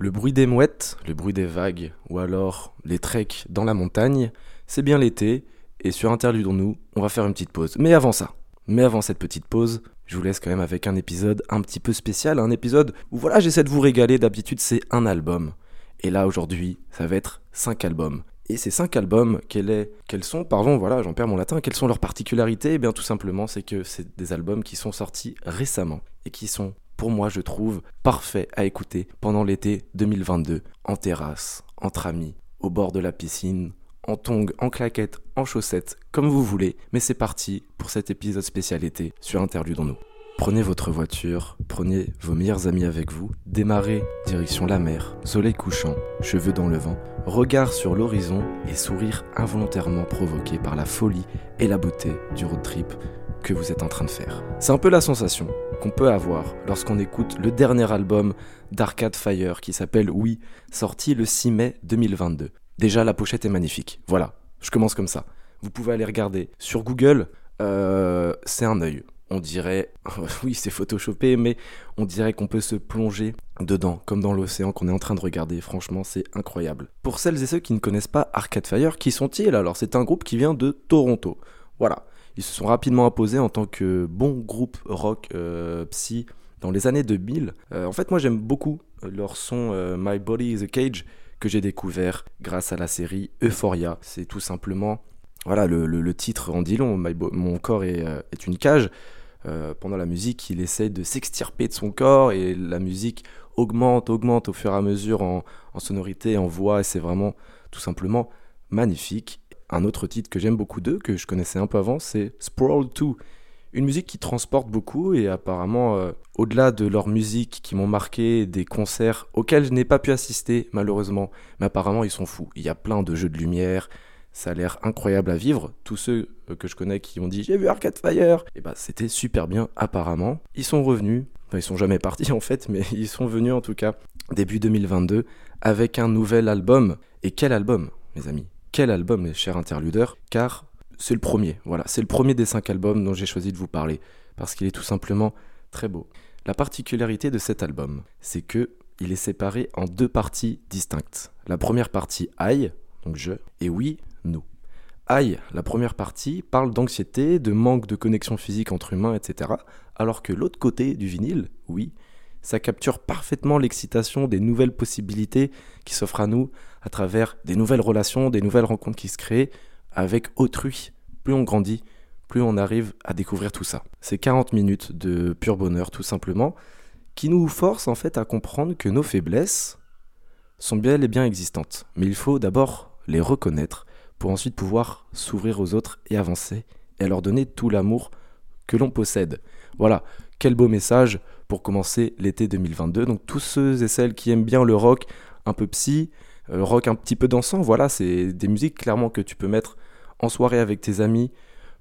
Le bruit des mouettes, le bruit des vagues, ou alors les treks dans la montagne, c'est bien l'été, et sur Interludons-nous, on va faire une petite pause. Mais avant ça, mais avant cette petite pause, je vous laisse quand même avec un épisode un petit peu spécial, un épisode où voilà, j'essaie de vous régaler, d'habitude c'est un album. Et là aujourd'hui, ça va être cinq albums. Et ces cinq albums, quels, sont, pardon, voilà, j'en perds mon latin, quelles sont leurs particularités? Eh bien tout simplement, c'est que c'est des albums qui sont sortis récemment et qui sont, pour moi je trouve, parfaits à écouter pendant l'été 2022, en terrasse, entre amis, au bord de la piscine, en tongs, en claquettes, en chaussettes, comme vous voulez. Mais c'est parti pour cet épisode spécial été sur Interludons-nous. Prenez votre voiture, prenez vos meilleurs amis avec vous, démarrez direction la mer, soleil couchant, cheveux dans le vent, regard sur l'horizon et sourire involontairement provoqué par la folie et la beauté du road trip que vous êtes en train de faire. C'est un peu la sensation qu'on peut avoir lorsqu'on écoute le dernier album d'Arcade Fire qui s'appelle Oui, sorti le 6 mai 2022. Déjà la pochette est magnifique. Voilà, je commence comme ça. Vous pouvez aller regarder sur Google, euh, c'est un œil on dirait, oui c'est photoshopé, mais on dirait qu'on peut se plonger dedans, comme dans l'océan qu'on est en train de regarder. Franchement, c'est incroyable. Pour celles et ceux qui ne connaissent pas Arcade Fire, qui sont-ils? Alors, c'est un groupe qui vient de Toronto. Voilà. Ils se sont rapidement imposés en tant que bon groupe rock euh, psy dans les années 2000. Euh, en fait, moi j'aime beaucoup leur son euh, My Body is a Cage que j'ai découvert grâce à la série Euphoria. C'est tout simplement, voilà, le, titre en dit long, Mon corps est, est une cage. Euh, pendant la musique, il essaie de s'extirper de son corps et la musique augmente, augmente au fur et à mesure en, sonorité, en voix, et c'est vraiment tout simplement magnifique. Un autre titre que j'aime beaucoup d'eux, que je connaissais un peu avant, c'est Sprawl 2. Une musique qui transporte beaucoup et apparemment, euh, au-delà de leur musique qui m'ont marqué, des concerts auxquels je n'ai pas pu assister malheureusement, mais apparemment ils sont fous. Il y a plein de jeux de lumière, ça a l'air incroyable à vivre. Tous ceux euh, que je connais qui ont dit j'ai vu Arcade Fire, et eh bah ben, c'était super bien apparemment. Ils sont revenus, enfin ils sont jamais partis en fait, mais ils sont venus en tout cas début 2022 avec un nouvel album. Et quel album, mes amis? Quel album, mes chers interludeurs Car c'est le premier, voilà, c'est le premier des cinq albums dont j'ai choisi de vous parler parce qu'il est tout simplement très beau. La particularité de cet album, c'est que il est séparé en deux parties distinctes. La première partie Aïe, donc je, et oui, nous. Aïe, la première partie, parle d'anxiété, de manque de connexion physique entre humains, etc. Alors que l'autre côté du vinyle, oui, ça capture parfaitement l'excitation des nouvelles possibilités qui s'offrent à nous à travers des nouvelles relations, des nouvelles rencontres qui se créent avec autrui. Plus on grandit, plus on arrive à découvrir tout ça. C'est 40 minutes de pur bonheur tout simplement, qui nous force en fait à comprendre que nos faiblesses sont bien et bien existantes. Mais il faut d'abord les reconnaître pour ensuite pouvoir s'ouvrir aux autres et avancer et leur donner tout l'amour que l'on possède. Voilà, quel beau message pour commencer l'été 2022. Donc tous ceux et celles qui aiment bien le rock un peu psy, rock un petit peu dansant, voilà, c'est des musiques clairement que tu peux mettre en soirée avec tes amis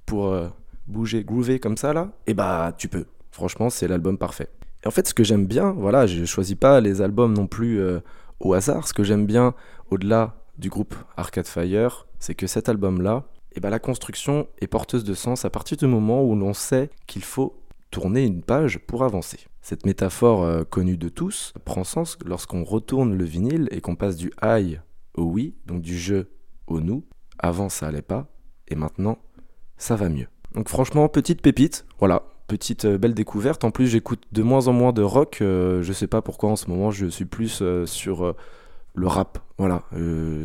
pour euh, bouger, groover comme ça là, et bah tu peux. Franchement, c'est l'album parfait. Et en fait, ce que j'aime bien, voilà, je choisis pas les albums non plus euh, au hasard. Ce que j'aime bien, au-delà du groupe Arcade Fire, c'est que cet album-là, eh ben, la construction est porteuse de sens à partir du moment où l'on sait qu'il faut tourner une page pour avancer. Cette métaphore euh, connue de tous prend sens lorsqu'on retourne le vinyle et qu'on passe du I au oui, donc du je au nous. Avant ça allait pas, et maintenant ça va mieux. Donc franchement, petite pépite, voilà, petite euh, belle découverte. En plus, j'écoute de moins en moins de rock. Euh, je sais pas pourquoi en ce moment, je suis plus sur le rap. Voilà,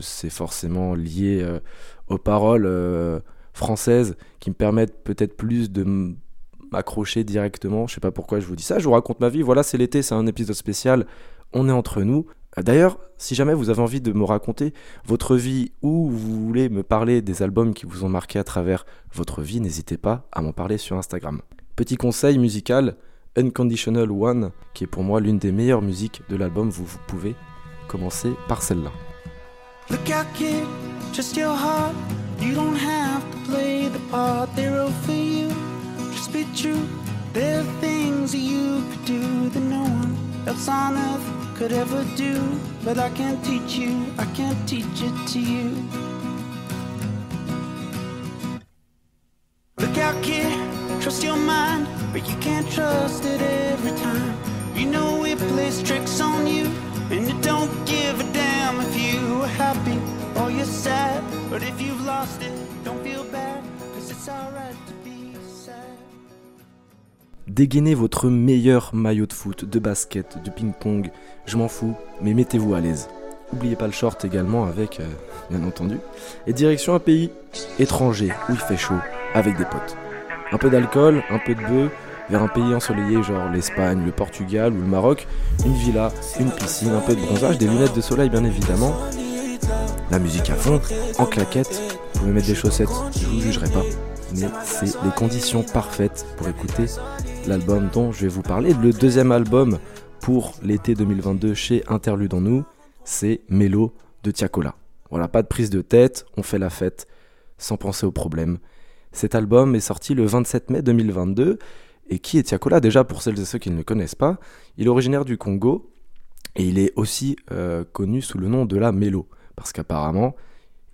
c'est forcément lié aux paroles françaises qui me permettent peut-être plus de m'accrocher directement. Je sais pas pourquoi je vous dis ça. Je vous raconte ma vie. Voilà, c'est l'été, c'est un épisode spécial. On est entre nous. D'ailleurs, si jamais vous avez envie de me raconter votre vie ou vous voulez me parler des albums qui vous ont marqué à travers votre vie, n'hésitez pas à m'en parler sur Instagram. Petit conseil musical, Unconditional One, qui est pour moi l'une des meilleures musiques de l'album, vous, vous pouvez commencer par celle-là. Be true. There are things you could do that no one else on earth could ever do. But I can't teach you, I can't teach it to you. Look out, kid, trust your mind, but you can't trust it every time. You know it plays tricks on you, and it don't give a damn if you're happy or you're sad, but if you've lost it, don't feel bad, cause it's alright. Dégainez votre meilleur maillot de foot, de basket, de ping-pong, je m'en fous, mais mettez-vous à l'aise. N'oubliez pas le short également avec, euh, bien entendu. Et direction un pays étranger où il fait chaud, avec des potes. Un peu d'alcool, un peu de bœuf, vers un pays ensoleillé genre l'Espagne, le Portugal ou le Maroc, une villa, une piscine, un peu de bronzage, des lunettes de soleil bien évidemment, la musique à fond, en claquette, vous pouvez mettre des chaussettes, je vous jugerai pas, mais c'est les conditions parfaites pour écouter l'album dont je vais vous parler. Le deuxième album pour l'été 2022 chez Interlude en nous, c'est Mélo de Tiakola. Voilà, pas de prise de tête, on fait la fête sans penser aux problèmes. Cet album est sorti le 27 mai 2022 et qui est Tiakola? Déjà, pour celles et ceux qui ne le connaissent pas, il est originaire du Congo et il est aussi euh, connu sous le nom de la Mélo. Parce qu'apparemment,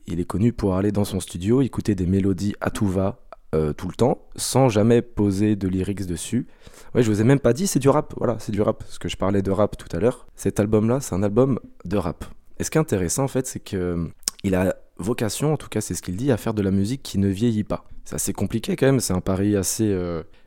il est connu pour aller dans son studio, écouter des mélodies à tout va, euh, tout le temps, sans jamais poser de lyrics dessus. Ouais, je vous ai même pas dit, c'est du rap. Voilà, c'est du rap. Parce que je parlais de rap tout à l'heure. Cet album-là, c'est un album de rap. Et ce qui est intéressant, en fait, c'est que euh, il a vocation, en tout cas, c'est ce qu'il dit, à faire de la musique qui ne vieillit pas. C'est assez compliqué quand même. C'est un pari assez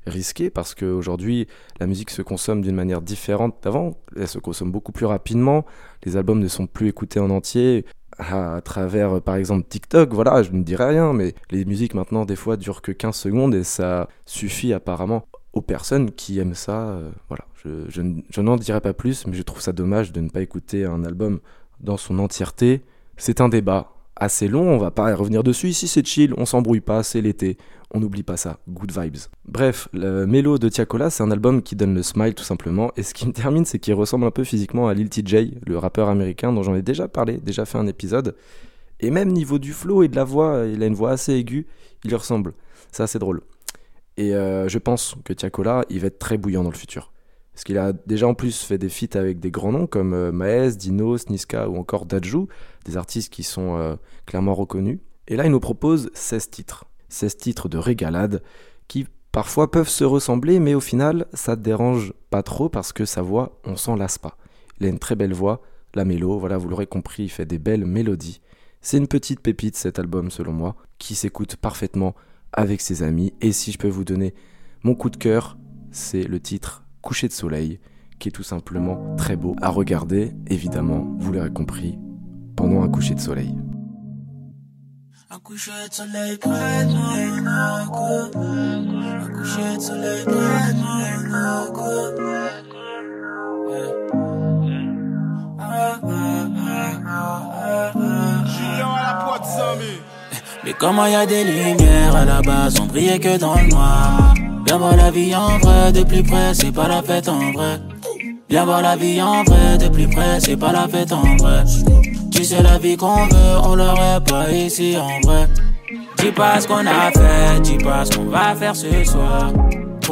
risqué parce qu'aujourd'hui, la musique se consomme d'une manière différente d'avant. Elle se consomme beaucoup plus rapidement. Les albums ne sont plus écoutés en entier à travers par exemple TikTok, voilà, je ne dirais rien, mais les musiques maintenant des fois durent que 15 secondes et ça suffit apparemment aux personnes qui aiment ça. Euh, voilà, je, je, je n'en dirai pas plus, mais je trouve ça dommage de ne pas écouter un album dans son entièreté. C'est un débat, assez long, on va pas revenir dessus. Ici, c'est chill, on s'embrouille pas, c'est l'été, on n'oublie pas ça. Good vibes. Bref, le Mélo de Tiakola, c'est un album qui donne le smile tout simplement. Et ce qui me termine, c'est qu'il ressemble un peu physiquement à Lil TJ, le rappeur américain dont j'en ai déjà parlé, déjà fait un épisode. Et même niveau du flow et de la voix, il a une voix assez aiguë, il lui ressemble. C'est assez drôle. Et euh, je pense que Tiakola, il va être très bouillant dans le futur. Parce qu'il a déjà en plus fait des feats avec des grands noms comme euh, Maes, Dino, Sniska ou encore Dajou, des artistes qui sont euh, clairement reconnus. Et là, il nous propose 16 titres. 16 titres de régalade qui parfois peuvent se ressembler, mais au final, ça ne dérange pas trop parce que sa voix, on s'en lasse pas. Il a une très belle voix, la mélo, voilà, vous l'aurez compris, il fait des belles mélodies. C'est une petite pépite cet album selon moi, qui s'écoute parfaitement avec ses amis. Et si je peux vous donner mon coup de cœur, c'est le titre coucher de soleil, qui est tout simplement très beau à regarder, évidemment, vous l'aurez compris, pendant un coucher de soleil. Un coucher de soleil près de Un coucher de soleil près de Mais comment y a des lumières à la base, on brillait que dans le noir. Viens voir la vie en vrai, de plus près, c'est pas la fête en vrai. Viens voir la vie en vrai, de plus près, c'est pas la fête en vrai. Tu sais la vie qu'on veut, on l'aurait pas ici en vrai. Dis pas ce qu'on a fait, dis pas ce qu'on va faire ce soir.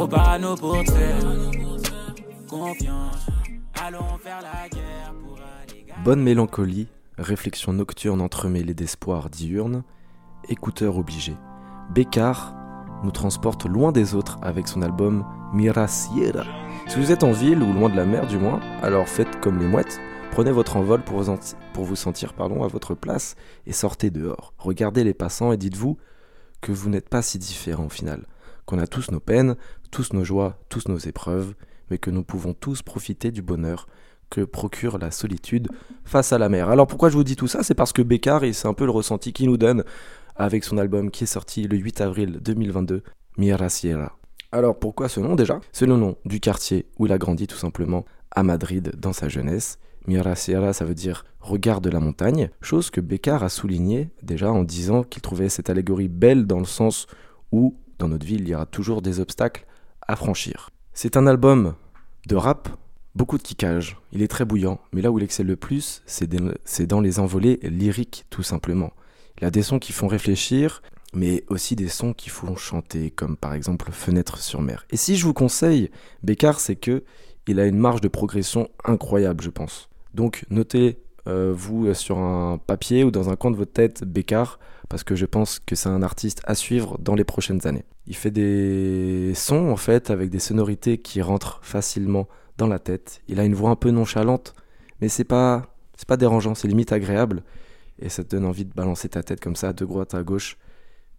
Pas nous pour te faire confiance. Allons faire la guerre pour aller. Bonne mélancolie, réflexion nocturne entremêlée d'espoir diurne, écouteur obligé. Bécard nous transporte loin des autres avec son album Mira Sierra. Si vous êtes en ville ou loin de la mer du moins, alors faites comme les mouettes, prenez votre envol pour vous, sentir pardon, à votre place et sortez dehors. Regardez les passants et dites-vous que vous n'êtes pas si différents au final, qu'on a tous nos peines, tous nos joies, tous nos épreuves, mais que nous pouvons tous profiter du bonheur que procure la solitude face à la mer. Alors pourquoi je vous dis tout ça? C'est parce que Bécard, et c'est un peu le ressenti qu'il nous donne avec son album qui est sorti le 8 avril 2022, Mira Sierra. Alors pourquoi ce nom déjà? C'est le nom du quartier où il a grandi tout simplement à Madrid dans sa jeunesse. Mira Sierra, ça veut dire regard de la montagne, chose que Bécard a souligné déjà en disant qu'il trouvait cette allégorie belle dans le sens où dans notre ville il y aura toujours des obstacles à franchir. C'est un album de rap, beaucoup de kickage, il est très bouillant, mais là où il excelle le plus, c'est dans les envolées lyriques tout simplement. Il a des sons qui font réfléchir, mais aussi des sons qui font chanter, comme par exemple Fenêtre sur mer. Et si je vous conseille Bécard, c'est que il a une marge de progression incroyable, je pense. Donc notez euh, vous sur un papier ou dans un coin de votre tête Bécard, parce que je pense que c'est un artiste à suivre dans les prochaines années. Il fait des sons en fait avec des sonorités qui rentrent facilement dans la tête. Il a une voix un peu nonchalante, mais c'est pas c'est pas dérangeant, c'est limite agréable. et ça te donne envie de balancer ta tête comme ça de droite à gauche.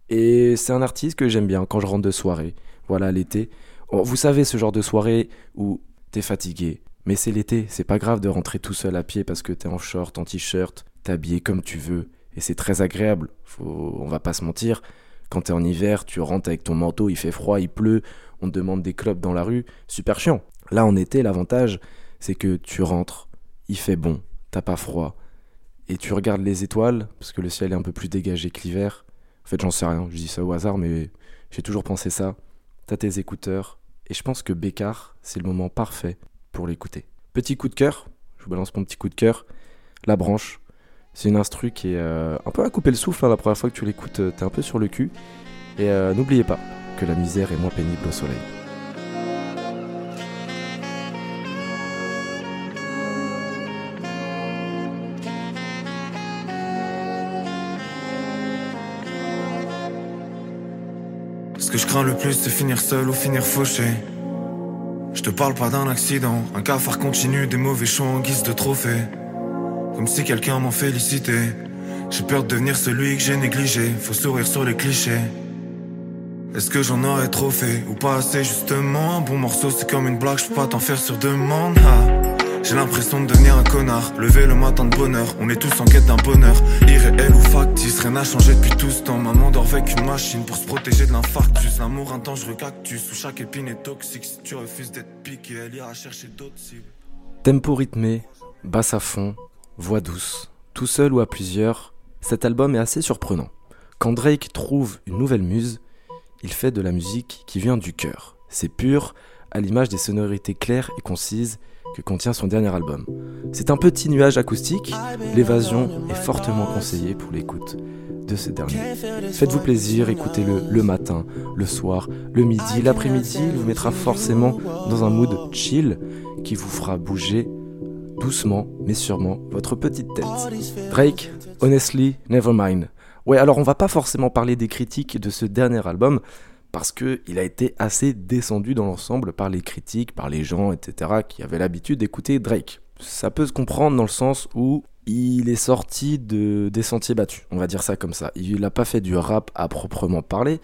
Et c'est un artiste que j'aime bien quand je rentre de soirée. Voilà, l'été. Vous savez, ce genre de soirée où t'es fatigué, mais c'est l'été, c'est pas grave de rentrer tout seul à pied parce que t'es en short, en t-shirt, t'es habillé comme tu veux, et c'est très agréable. On va pas se mentir. Quand t'es en hiver, tu rentres avec ton manteau, il fait froid, il pleut, on te demande des clubs dans la rue, super chiant. Là en été, l'avantage, c'est que tu rentres, il fait bon, t'as pas froid, et tu regardes les étoiles, parce que le ciel est un peu plus dégagé que l'hiver. En fait, j'en sais rien, je dis ça au hasard, mais j'ai toujours pensé ça. T'as tes écouteurs, et je pense que Bécard, c'est le moment parfait pour l'écouter. Petit coup de cœur, je vous balance mon petit coup de cœur. La branche, c'est une instru qui est euh, un peu à couper le souffle. Hein, la première fois que tu l'écoutes, euh, t'es un peu sur le cul. Et euh, n'oubliez pas que la misère est moins pénible au soleil. Ce que je crains le plus, c'est finir seul ou finir fauché. Je te parle pas d'un accident, un cafard continu, des mauvais choix en guise de trophée. Comme si quelqu'un m'en félicitait. J'ai peur de devenir celui que j'ai négligé, faut sourire sur les clichés. Est-ce que j'en aurais trop fait ou pas assez justement? Un bon morceau c'est comme une blague, je peux pas t'en faire sur demande. J'ai l'impression de devenir un connard. Lever le matin de bonheur, on est tous en quête d'un bonheur. Irréel ou factice, rien n'a changé depuis tout ce temps. Maman dort avec une machine pour se protéger de l'infarctus. L'amour un dangereux cactus où chaque épine est toxique. Si tu refuses d'être piqué, elle ira chercher d'autres. Tempo rythmé, basse à fond, voix douce, tout seul ou à plusieurs, cet album est assez surprenant. Quand Drake trouve une nouvelle muse, il fait de la musique qui vient du cœur. C'est pur, à l'image des sonorités claires et concises que contient son dernier album. C'est un petit nuage acoustique, l'évasion est fortement conseillée pour l'écoute de ce dernier. Faites-vous plaisir, écoutez-le le matin, le soir, le midi, l'après-midi, il vous mettra forcément dans un mood chill qui vous fera bouger doucement mais sûrement votre petite tête. Drake, Honestly, Nevermind. Ouais, alors on va pas forcément parler des critiques de ce dernier album, parce qu'il a été assez descendu dans l'ensemble par les critiques, par les gens, etc., qui avaient l'habitude d'écouter Drake. Ça peut se comprendre dans le sens où il est sorti de, des sentiers battus, on va dire ça comme ça. Il n'a pas fait du rap à proprement parler,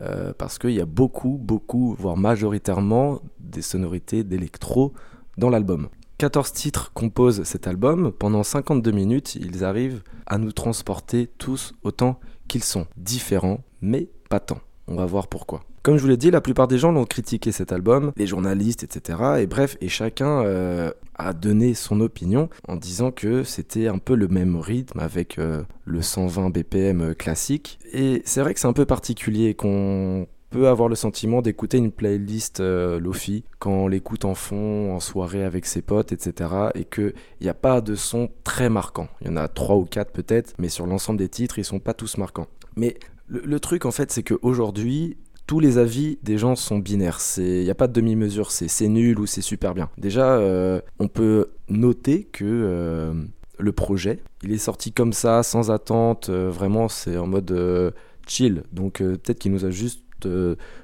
euh, parce qu'il y a beaucoup, beaucoup, voire majoritairement, des sonorités d'électro dans l'album. 14 titres composent cet album. Pendant 52 minutes, ils arrivent à nous transporter tous autant qu'ils sont. Différents, mais pas tant. On va voir pourquoi. Comme je vous l'ai dit, la plupart des gens l'ont critiqué cet album, les journalistes, etc. Et bref, et chacun euh, a donné son opinion en disant que c'était un peu le même rythme avec euh, le 120 BPM classique. Et c'est vrai que c'est un peu particulier qu'on peut avoir le sentiment d'écouter une playlist euh, Lofi quand on l'écoute en fond, en soirée avec ses potes, etc. Et qu'il n'y a pas de son très marquant. Il y en a trois ou quatre peut-être, mais sur l'ensemble des titres, ils sont pas tous marquants. Mais le, truc, en fait, c'est qu'aujourd'hui, tous les avis des gens sont binaires. Il n'y a pas de demi-mesure, c'est nul ou c'est super bien. Déjà, euh, on peut noter que euh, le projet, il est sorti comme ça, sans attente, euh, vraiment, c'est en mode chill. Donc peut-être qu'il nous a juste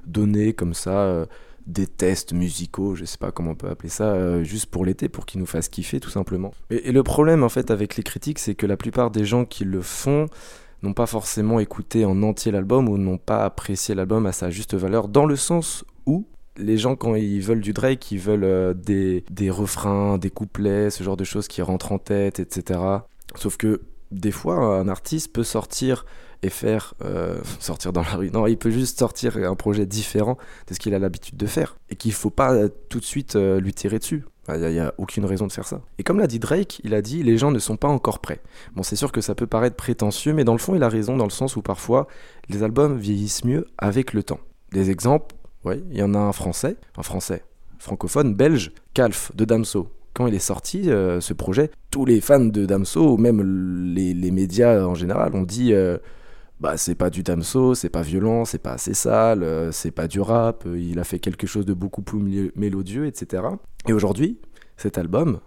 donné comme ça des tests musicaux, je sais pas comment on peut appeler ça, juste pour l'été, pour qu'il nous fasse kiffer tout simplement. et, le problème en fait avec les critiques, c'est que la plupart des gens qui le font, n'ont pas forcément écouté en entier l'album ou n'ont pas apprécié l'album à sa juste valeur, dans le sens où les gens, quand ils veulent du Drake, ils veulent euh, des, des refrains, des couplets, ce genre de choses qui rentrent en tête, etc. Sauf que des fois, un artiste peut sortir et faire euh, sortir dans la rue. Non, il peut juste sortir un projet différent de ce qu'il a l'habitude de faire et qu'il faut pas euh, tout de suite lui tirer dessus. Il n'y a, aucune raison de faire ça. Et comme l'a dit Drake, il a dit les gens ne sont pas encore prêts. Bon, c'est sûr que ça peut paraître prétentieux, mais dans le fond, il a raison dans le sens où parfois les albums vieillissent mieux avec le temps. Des exemples, ouais, il y en a un français, un français, francophone, belge, Calf de Damso. Quand il est sorti, euh, ce projet, tous les fans de Damso, même les, médias en général, ont dit euh, bah c'est pas du Damso, c'est pas violent, c'est pas assez sale, euh, c'est pas du rap, euh, il a fait quelque chose de beaucoup plus mélodieux, etc. Et aujourd'hui, cet album,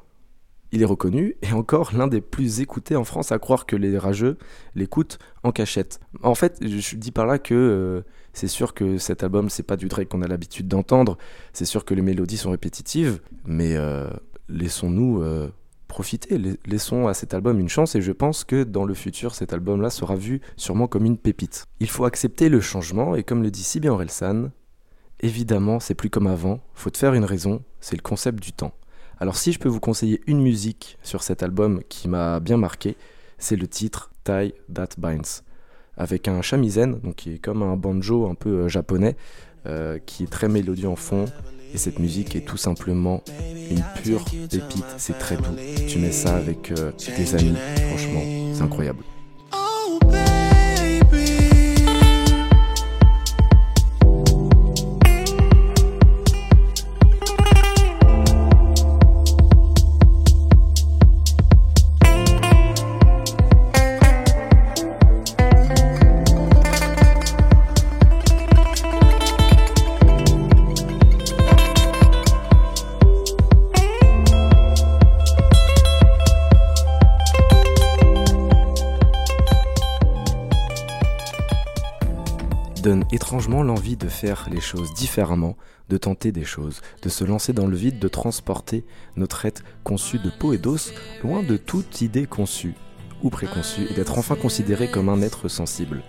il est reconnu et encore l'un des plus écoutés en France, à croire que les rageux l'écoutent en cachette. En fait, je dis par là que euh, c'est sûr que cet album, c'est pas du Drake qu'on a l'habitude d'entendre, c'est sûr que les mélodies sont répétitives, mais laissons-nous profitez, laissons à cet album une chance et je pense que dans le futur, cet album-là sera vu sûrement comme une pépite. Il faut accepter le changement et comme le dit si bien Orelsan, évidemment, c'est plus comme avant, faut te faire une raison, c'est le concept du temps. Alors si je peux vous conseiller une musique sur cet album qui m'a bien marqué, c'est le titre Tie That Binds, avec un shamisen, donc qui est comme un banjo un peu euh, japonais, euh, qui est très mélodieux en fond. Et cette musique est tout simplement une pure pépite, c'est très doux. Tu mets ça avec euh, des amis, franchement, c'est incroyable. L'envie de faire les choses différemment, de tenter des choses, de se lancer dans le vide, de transporter notre être conçu de peau et d'os loin de toute idée conçue ou préconçue et d'être enfin considéré comme un être sensible.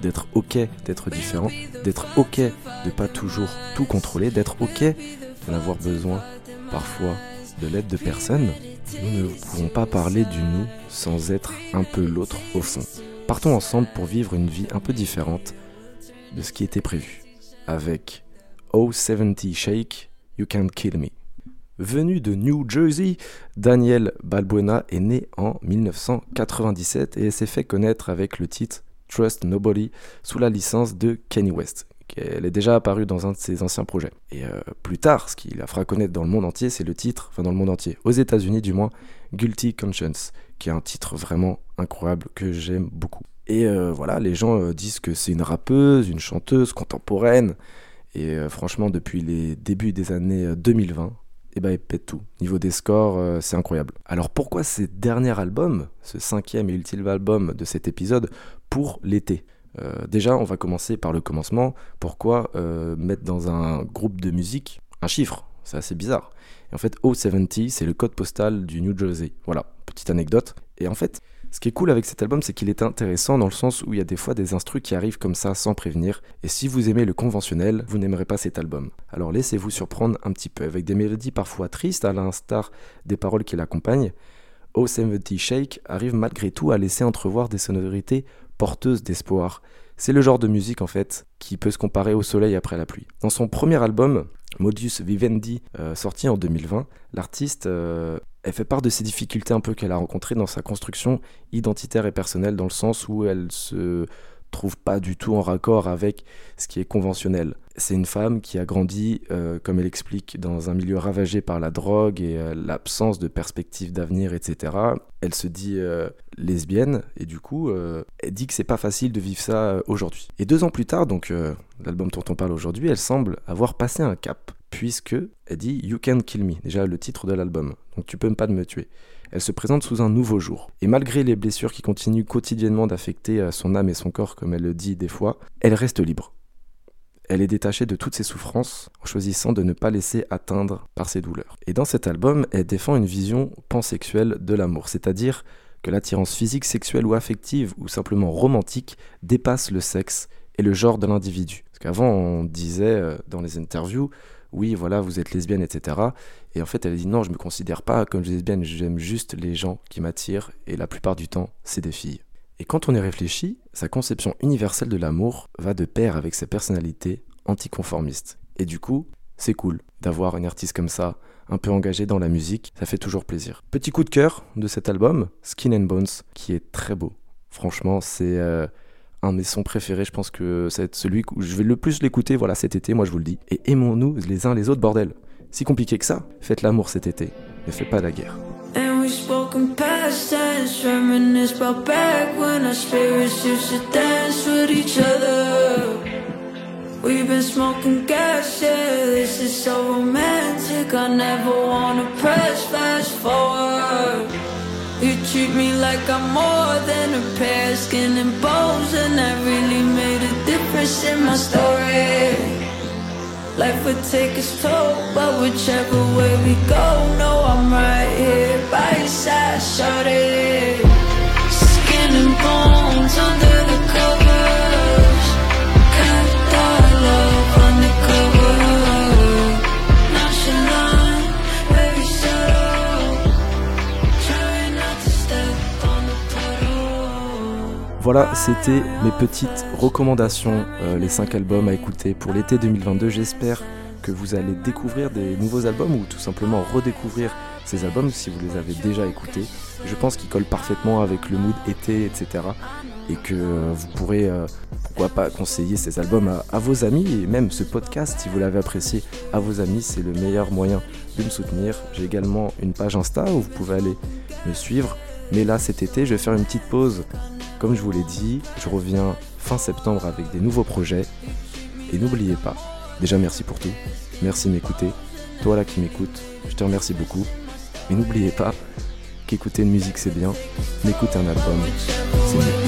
D'être ok d'être différent, d'être ok de pas toujours tout contrôler, d'être ok de n'avoir besoin parfois de l'aide de personne. Nous ne pouvons pas parler du nous sans être un peu l'autre au fond. Partons ensemble pour vivre une vie un peu différente de ce qui était prévu, avec O70 Shake, You Can't Kill Me. Venu de New Jersey, Daniel Balbuena est né en 1997 et s'est fait connaître avec le titre Trust Nobody sous la licence de Kenny West. Elle est déjà apparue dans un de ses anciens projets. Et euh, plus tard, ce qui la fera connaître dans le monde entier, c'est le titre, enfin dans le monde entier, aux États-Unis du moins, Guilty Conscience, qui est un titre vraiment incroyable que j'aime beaucoup. Et euh, voilà, les gens euh, disent que c'est une rappeuse, une chanteuse contemporaine. Et euh, franchement, depuis les débuts des années 2020, eh ben, elle pète tout. Niveau des scores, c'est incroyable. Alors pourquoi ce dernier album, ce cinquième et ultime album de cet épisode, pour l'été? Déjà, on va commencer par le commencement. Pourquoi mettre dans un groupe de musique un chiffre? C'est assez bizarre. Et en fait, O70, c'est le code postal du New Jersey. Voilà, petite anecdote. Et en fait, ce qui est cool avec cet album, c'est qu'il est intéressant dans le sens où il y a des fois des instrus qui arrivent comme ça sans prévenir. Et si vous aimez le conventionnel, vous n'aimerez pas cet album. Alors laissez-vous surprendre un petit peu avec des mélodies parfois tristes à l'instar des paroles qui l'accompagnent. O 70 Shake arrive malgré tout à laisser entrevoir des sonorités porteuses d'espoir. C'est le genre de musique en fait qui peut se comparer au soleil après la pluie. Dans son premier album, Modus Vivendi, euh, sorti en 2020, l'artiste euh, elle fait part de ces difficultés un peu qu'elle a rencontrées dans sa construction identitaire et personnelle, dans le sens où elle se trouve pas du tout en raccord avec ce qui est conventionnel. C'est une femme qui a grandi, euh, comme elle explique, dans un milieu ravagé par la drogue et euh, l'absence de perspective d'avenir, etc. Elle se dit euh, lesbienne et du coup, elle dit que c'est pas facile de vivre ça aujourd'hui. Et deux ans plus tard, donc l'album dont on parle aujourd'hui, elle semble avoir passé un cap puisque elle dit You Can Kill Me, déjà le titre de l'album, donc tu peux pas me tuer. Elle se présente sous un nouveau jour. Et malgré les blessures qui continuent quotidiennement d'affecter son âme et son corps, comme elle le dit des fois, elle reste libre. Elle est détachée de toutes ses souffrances en choisissant de ne pas laisser atteindre par ses douleurs. Et dans cet album, elle défend une vision pansexuelle de l'amour, c'est-à-dire que l'attirance physique, sexuelle ou affective ou simplement romantique dépasse le sexe et le genre de l'individu. Parce qu'avant, on disait euh, dans les interviews oui, voilà, vous êtes lesbienne, etc. Et en fait, elle dit non, je me considère pas comme lesbienne, j'aime juste les gens qui m'attirent, et la plupart du temps, c'est des filles. Et quand on y réfléchit, sa conception universelle de l'amour va de pair avec sa personnalité anticonformiste. Et du coup, c'est cool d'avoir une artiste comme ça, un peu engagée dans la musique, ça fait toujours plaisir. Petit coup de cœur de cet album, Skin and Bones, qui est très beau. Franchement, c'est euh, un de mes sons préférés. Je pense que c'est celui où je vais le plus l'écouter voilà, cet été, moi je vous le dis. Et aimons-nous les uns les autres, bordel. Si compliqué que ça, faites l'amour cet été, ne faites pas la guerre. We've been smoking gas, yeah, this is so romantic. I never wanna press fast forward. You treat me like I'm more than a pair of skin and bones And that really made a difference in my story Life would take its toll, but whichever way we go, no, I'm right here by your side, shorty. Skin and bones under the covers. Voilà, c'était mes petites recommandations, euh, les 5 albums à écouter pour l'été 2022. J'espère que vous allez découvrir des nouveaux albums ou tout simplement redécouvrir ces albums si vous les avez déjà écoutés. Je pense qu'ils collent parfaitement avec le mood été, etc. Et que euh, vous pourrez, euh, pourquoi pas, conseiller ces albums à, à vos amis et même ce podcast, si vous l'avez apprécié, à vos amis. C'est le meilleur moyen de me soutenir. J'ai également une page Insta où vous pouvez aller me suivre. Mais là, cet été, je vais faire une petite pause comme je vous l'ai dit, je reviens fin septembre avec des nouveaux projets. Et n'oubliez pas, déjà merci pour tout, merci de m'écouter. Toi là qui m'écoutes, je te remercie beaucoup. Mais n'oubliez pas qu'écouter une musique c'est bien, mais écouter un album c'est mieux.